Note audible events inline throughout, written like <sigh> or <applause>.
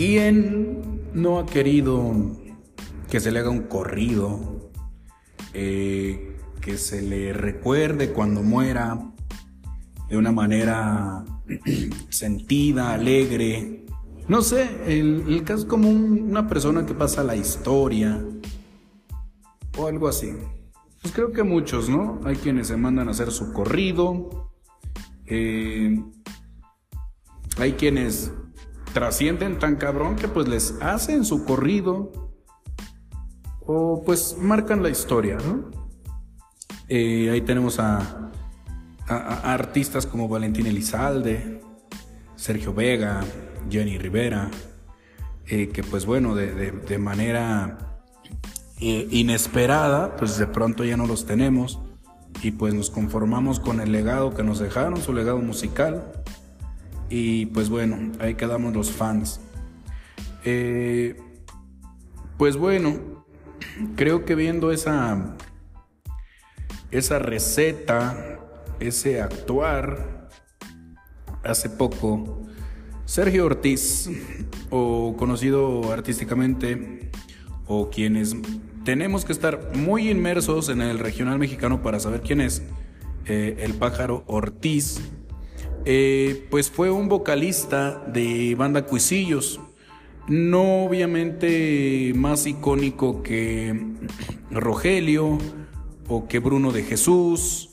¿Quién no ha querido que se le haga un corrido? Eh, que se le recuerde cuando muera de una manera <clears throat> sentida, alegre. No sé, el, caso es como una persona que pasa la historia o algo así. Pues creo que muchos, ¿no? Hay quienes se mandan a hacer su corrido. Eh, hay quienes trascienden tan cabrón que pues les hacen su corrido. O pues marcan la historia, ¿no? Eh, ahí tenemos a, artistas como Valentín Elizalde, Sergio Vega, Jenny Rivera, eh, que pues bueno, de, manera eh, inesperada, pues de pronto ya no los tenemos y pues nos conformamos con el legado que nos dejaron, su legado musical. Y pues bueno, ahí quedamos los fans. pues bueno, creo que viendo esa esa receta, ese actuar, hace poco, Sergio Ortiz, o conocido artísticamente, o quienes tenemos que estar muy inmersos en el regional mexicano para saber quién es eh, el pájaro Ortiz, eh, pues fue un vocalista de banda Cuisillos. No obviamente más icónico que Rogelio, o que Bruno de Jesús,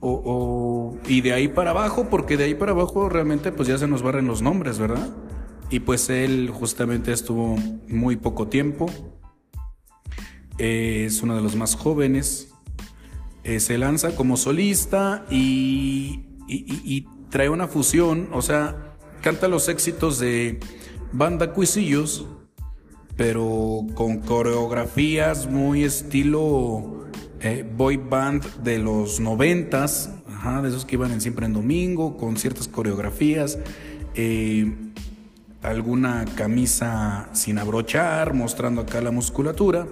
o, y de ahí para abajo, porque de ahí para abajo realmente pues ya se nos barren los nombres, ¿verdad? Y pues él justamente estuvo muy poco tiempo, es uno de los más jóvenes, eh, se lanza como solista y, y, trae una fusión, o sea, canta los éxitos de Banda Cuisillos, pero con coreografías muy estilo eh, boy band de los noventas, de esos que iban en siempre en domingo, con ciertas coreografías, eh, alguna camisa sin abrochar, mostrando acá la musculatura.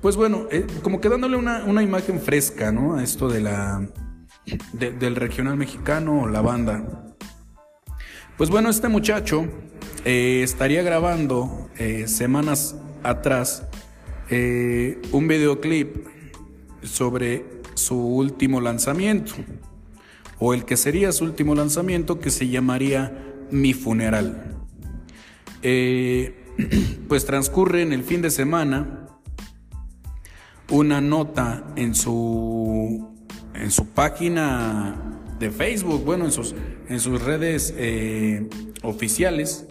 Pues bueno, eh, como que dándole una, imagen fresca, ¿no? A esto de la, del regional mexicano, la banda. Pues bueno, este muchacho estaría grabando semanas atrás un videoclip sobre su último lanzamiento, o el que sería su último lanzamiento, que se llamaría Mi Funeral. Eh, <clears throat> pues transcurre en el fin de semana una nota en su, en su página de Facebook, bueno, en sus, en sus redes eh, oficiales,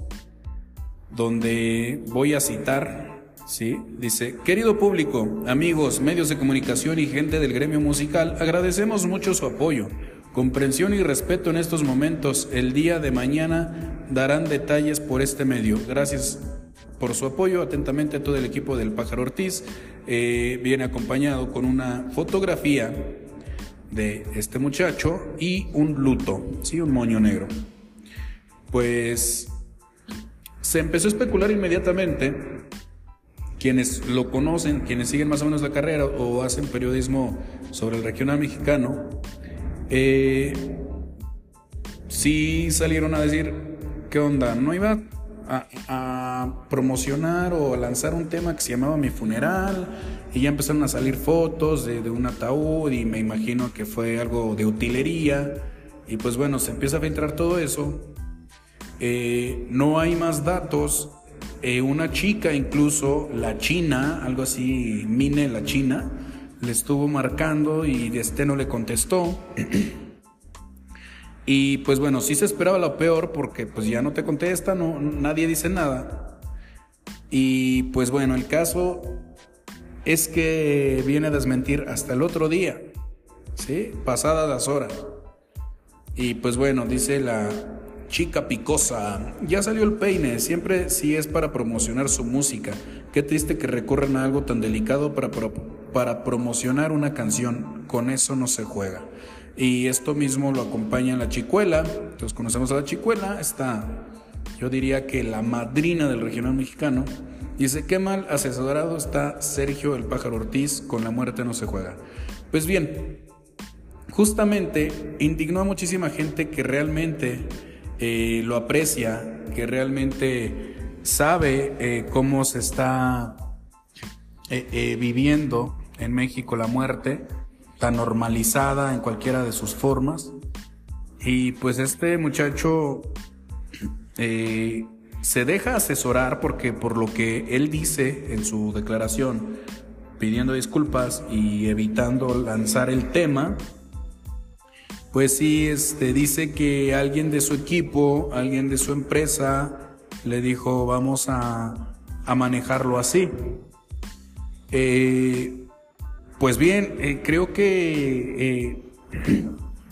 donde voy a citar Sí, dice, querido público, amigos, medios de comunicación y gente del gremio musical, agradecemos mucho su apoyo, comprensión y respeto en estos momentos. El día de mañana darán detalles por este medio. Gracias por su apoyo. Atentamente todo el equipo del Pájaro Ortiz. Eh, viene acompañado con una fotografía de este muchacho y un luto, sí, un moño negro. Pues se empezó a especular inmediatamente quienes lo conocen, quienes siguen más o menos la carrera o hacen periodismo sobre el regional mexicano, eh, sí salieron a decir, ¿qué onda? No iba a, promocionar o lanzar un tema que se llamaba Mi Funeral y ya empezaron a salir fotos de, un ataúd y me imagino que fue algo de utilería y pues bueno, se empieza a filtrar todo eso. Eh, no hay más datos eh, una chica, incluso la china, algo así, Mine la china, le estuvo marcando y este no le contestó. <clears throat> y pues bueno, sí se esperaba lo peor porque pues ya no te contesta, no, nadie dice nada. Y pues bueno, el caso es que viene a desmentir hasta el otro día, ¿sí? Pasadas las horas. Y pues bueno, dice la, Chica Picosa. Ya salió el peine, siempre si es para promocionar su música. Qué triste que recurran a algo tan delicado para, para promocionar una canción. Con eso no se juega. Y esto mismo lo acompaña la chicuela. Entonces conocemos a la chicuela. Está, yo diría que la madrina del regional mexicano. Dice, qué mal asesorado está Sergio el pájaro Ortiz, con la muerte no se juega. Pues bien, justamente indignó a muchísima gente que realmente eh, lo aprecia, que realmente sabe eh, cómo se está eh, viviendo en México la muerte, normalizada en cualquiera de sus formas. Y pues este muchacho se deja asesorar porque por lo que él dice en su declaración, pidiendo disculpas y evitando lanzar el tema, pues sí, este, dice que alguien de su equipo, alguien de su empresa, le dijo, vamos a, a manejarlo así. Eh, pues bien, eh, creo que eh, <clears throat>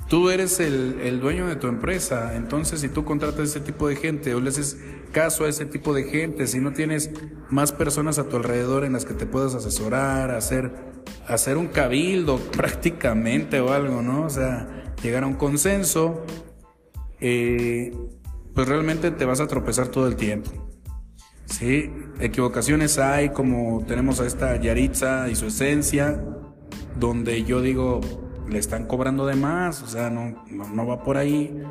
tú eres el, el, dueño de tu empresa, entonces si tú contratas ese tipo de gente o le haces caso a ese tipo de gente, si no tienes más personas a tu alrededor en las que te puedas asesorar, hacer, hacer un cabildo <laughs> prácticamente o algo, ¿no? O sea, llegar a un consenso, eh, pues realmente te vas a tropezar todo el tiempo. Sí, equivocaciones hay, como tenemos a esta Yaritza y su esencia, donde yo digo, le están cobrando de más, o sea, no, no, va por ahí.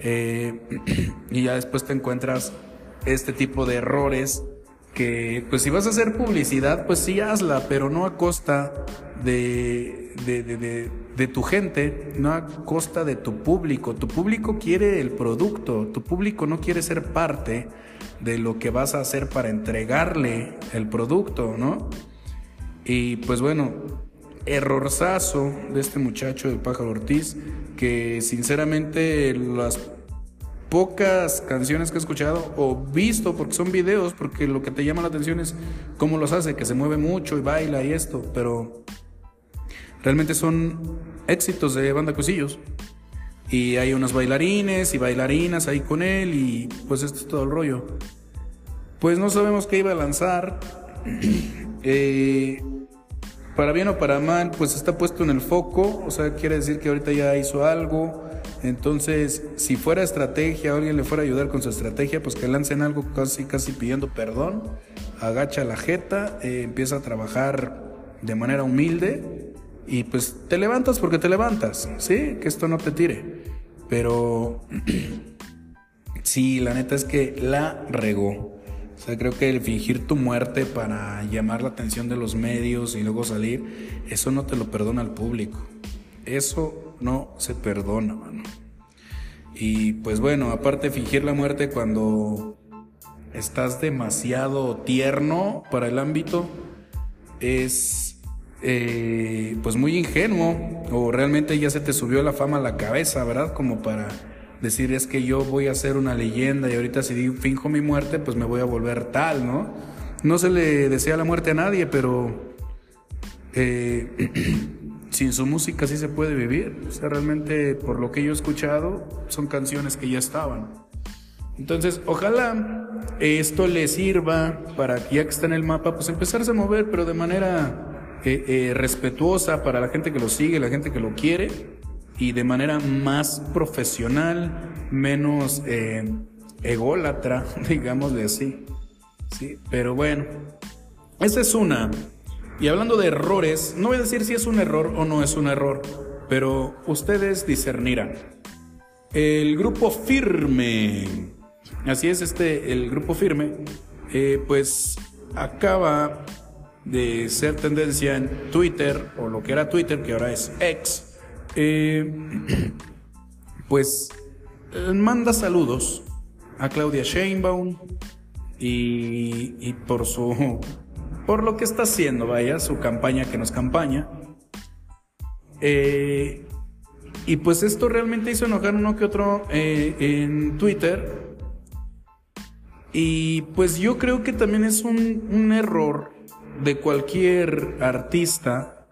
Eh, <clears throat> y ya después te encuentras este tipo de errores que, pues si vas a hacer publicidad, pues sí hazla, pero no a costa de, de, de de tu gente, no a costa de tu público. Tu público quiere el producto, tu público no quiere ser parte de lo que vas a hacer para entregarle el producto, ¿no? Y pues bueno, errorzazo de este muchacho del pájaro Ortiz, que sinceramente las pocas canciones que he escuchado o visto, porque son videos, porque lo que te llama la atención es cómo los hace, que se mueve mucho y baila y esto, pero realmente son éxitos de banda Cusillos. Y hay unos bailarines y bailarinas ahí con él y pues esto es todo el rollo. Pues no sabemos qué iba a lanzar. <clears throat> Eh, para bien o para mal, pues está puesto en el foco. O sea, quiere decir que ahorita ya hizo algo. Entonces, si fuera estrategia alguien le fuera a ayudar con su estrategia, pues que lancen algo casi, casi pidiendo perdón. Agacha la jeta, eh, empieza a trabajar de manera humilde y pues te levantas porque te levantas, ¿sí? Que esto no te tire. Pero <clears throat> sí, la neta es que la regó. O sea, creo que el fingir tu muerte para llamar la atención de los medios y luego salir, eso no te lo perdona el público. Eso no se perdona, mano. Y pues bueno, aparte fingir la muerte cuando estás demasiado tierno para el ámbito, es eh, pues muy ingenuo o realmente ya se te subió la fama a la cabeza, ¿verdad? Como para decir es que yo voy a ser una leyenda y ahorita si finjo mi muerte pues me voy a volver tal, ¿no? No se le desea la muerte a nadie, pero eh, <clears throat> sin su música sí se puede vivir. O sea, realmente por lo que yo he escuchado son canciones que ya estaban. Entonces, ojalá esto le sirva para que ya que está en el mapa, pues empezarse a mover, pero de manera eh, eh, respetuosa para la gente que lo sigue, la gente que lo quiere y de manera más profesional, menos eh, ególatra, <laughs> digámosle así. Sí, pero bueno, esa es una. Y hablando de errores, no voy a decir si es un error o no es un error, pero ustedes discernirán. El grupo firme, así es este, el grupo firme, pues acaba de ser tendencia en Twitter, o lo que era Twitter, que ahora es X, eh, <clears throat> pues eh, manda saludos a Claudia Sheinbaum y, y, por su <laughs> por lo que está haciendo, vaya, su campaña que nos campaña. Eh, y pues esto realmente hizo enojar uno que otro en Twitter. Y pues yo creo que también es un, un error de cualquier artista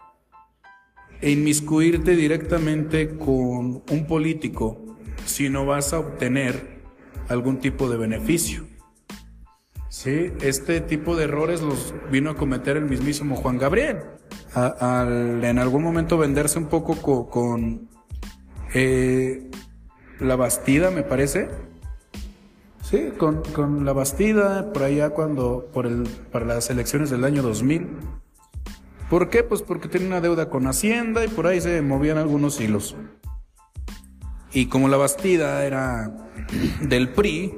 e inmiscuirte directamente con un político si no vas a obtener algún tipo de beneficio. Sí, este tipo de errores los vino a cometer el mismísimo Juan Gabriel. al en algún momento venderse un poco con, eh, la Bastida, me parece Sí, con, con, la Bastida, por allá cuando, por el, para las elecciones del año 2000. ¿Por qué? Pues porque tenía una deuda con Hacienda y por ahí se movían algunos hilos. Y como la Bastida era <clears throat> del PRI,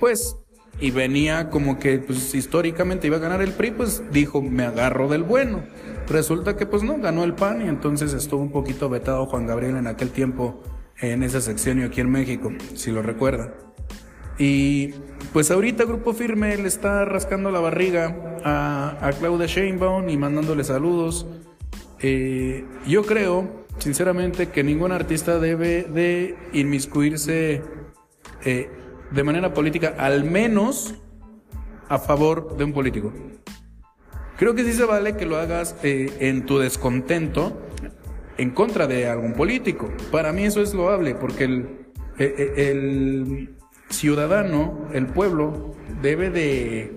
pues y venía como que pues históricamente iba a ganar el PRI, pues dijo, me agarro del bueno. Resulta que pues no, ganó el PAN y entonces estuvo un poquito vetado Juan Gabriel en aquel tiempo en ese seccionio aquí en México, si lo recuerdan. Y pues ahorita Grupo Firme le está rascando la barriga a, a Claudia Sheinbaum y mandándole saludos. Eh, yo creo, sinceramente, que ningún artista debe de inmiscuirse eh, de manera política, al menos a favor de un político. Creo que sí se vale que lo hagas eh, en tu descontento en contra de algún político. Para mí eso es loable, porque el, el ciudadano, el pueblo, debe de,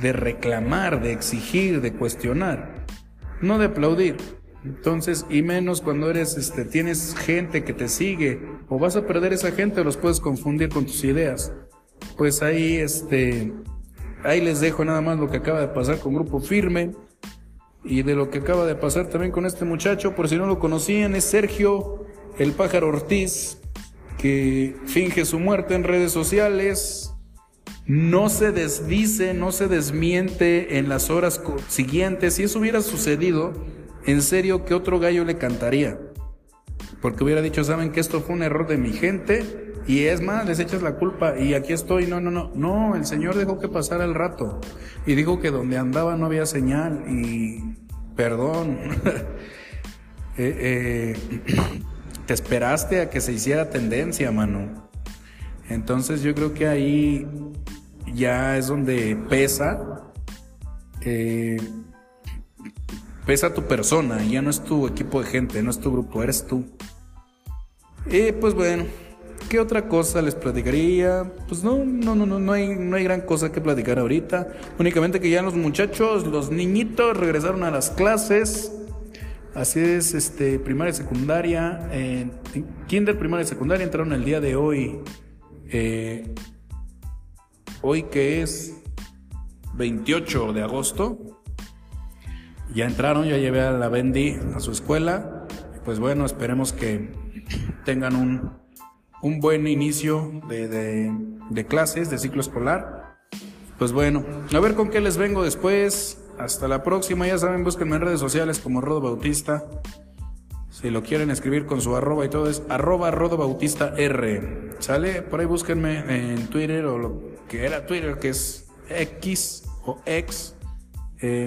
de reclamar, de exigir, de cuestionar, no de aplaudir. Entonces, y menos cuando eres, este, tienes gente que te sigue, o vas a perder esa gente, los puedes confundir con tus ideas. Pues ahí, este, ahí les dejo nada más lo que acaba de pasar con Grupo Firme y de lo que acaba de pasar también con este muchacho, por si no lo conocían, es Sergio el pájaro Ortiz, que finge su muerte en redes sociales, no se desdice, no se desmiente en las horas siguientes. Si eso hubiera sucedido, en serio, ¿qué otro gallo le cantaría? Porque hubiera dicho, saben que esto fue un error de mi gente y es más, les echas la culpa y aquí estoy. No, no, no. No, el Señor dejó que pasara el rato y dijo que donde andaba no había señal y perdón. <laughs> eh, eh, <clears throat> te esperaste a que se hiciera tendencia, mano. Entonces yo creo que ahí ya es donde pesa, eh, pesa tu persona, ya no es tu equipo de gente, no es tu grupo, eres tú. Y pues bueno, ¿qué otra cosa les platicaría? Pues no, no, no, no, no hay, no hay gran cosa que platicar ahorita. Únicamente que ya los muchachos, los niñitos regresaron a las clases. Así es, este, primaria y secundaria, kinder, primaria y secundaria entraron el día de hoy. Eh, hoy que es 28 de agosto. Ya entraron, ya llevé a la Bendy a su escuela. Pues bueno, esperemos que tengan un, un buen inicio de, de, de clases, de ciclo escolar. Pues bueno, a ver con qué les vengo después. Hasta la próxima, ya saben, búsquenme en redes sociales como Rodo Bautista. Si lo quieren escribir con su arroba y todo es arroba Rodo Bautista R. ¿Sale? Por ahí búsquenme en Twitter o lo que era Twitter, que es X o X.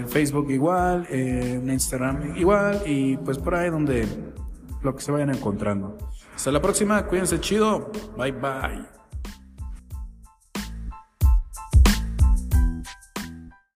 Facebook igual, en Instagram igual y pues por ahí donde lo que se vayan encontrando. Hasta la próxima, cuídense chido. Bye bye.